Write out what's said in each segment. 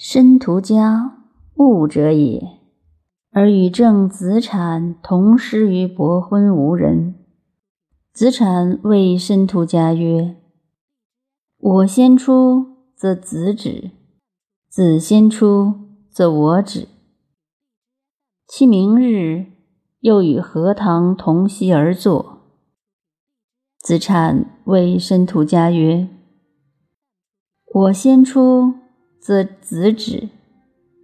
身图家物者也，而与正子产同师于伯昏无人。子产谓申屠家曰：“我先出，则子止；子先出，则我止。其明日，又与何堂同席而坐。”子产谓申屠家曰：“我先出。”则子止，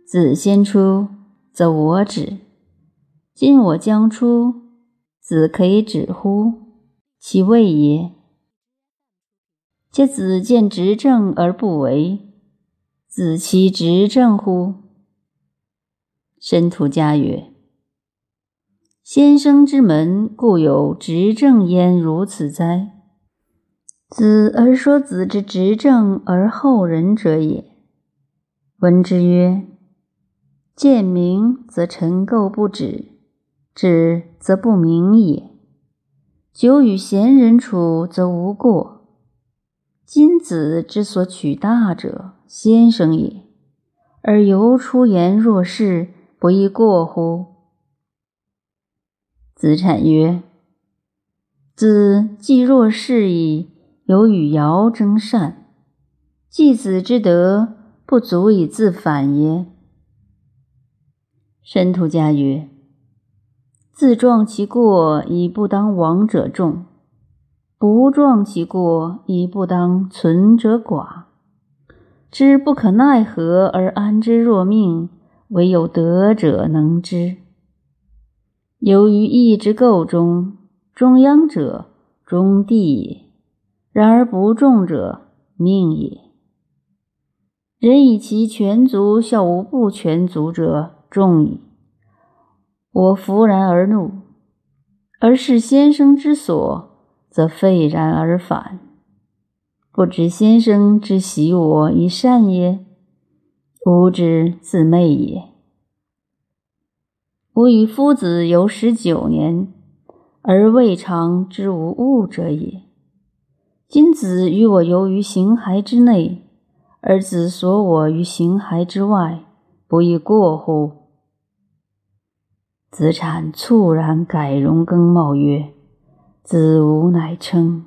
子先出，则我止。今我将出，子可以止乎？其谓也。且子见执政而不为，子其执政乎？申屠家曰：“先生之门，故有执政焉，如此哉？子而说子之执政而后人者也。”闻之曰：“见明则陈垢不止，止则不明也。久与贤人处，则无过。今子之所取大者，先生也，而犹出言若是，不亦过乎？”子产曰：“子既若是矣，犹与尧争善，继子之德。”不足以自反耶？申屠家曰：“自撞其过，以不当亡者众；不撞其过，以不当存者寡。知不可奈何而安之若命，唯有德者能知。由于义之构中，中央者中地也；然而不中者命也。”人以其全足效无不全足者，众矣。我弗然而怒，而是先生之所，则废然而返。不知先生之喜我以善耶？吾之自昧也。吾与夫子游十九年，而未尝知无物者也。今子与我游于形骸之内。而子所我于形骸之外，不亦过乎？子产猝然改容更貌曰：“子吾乃称。”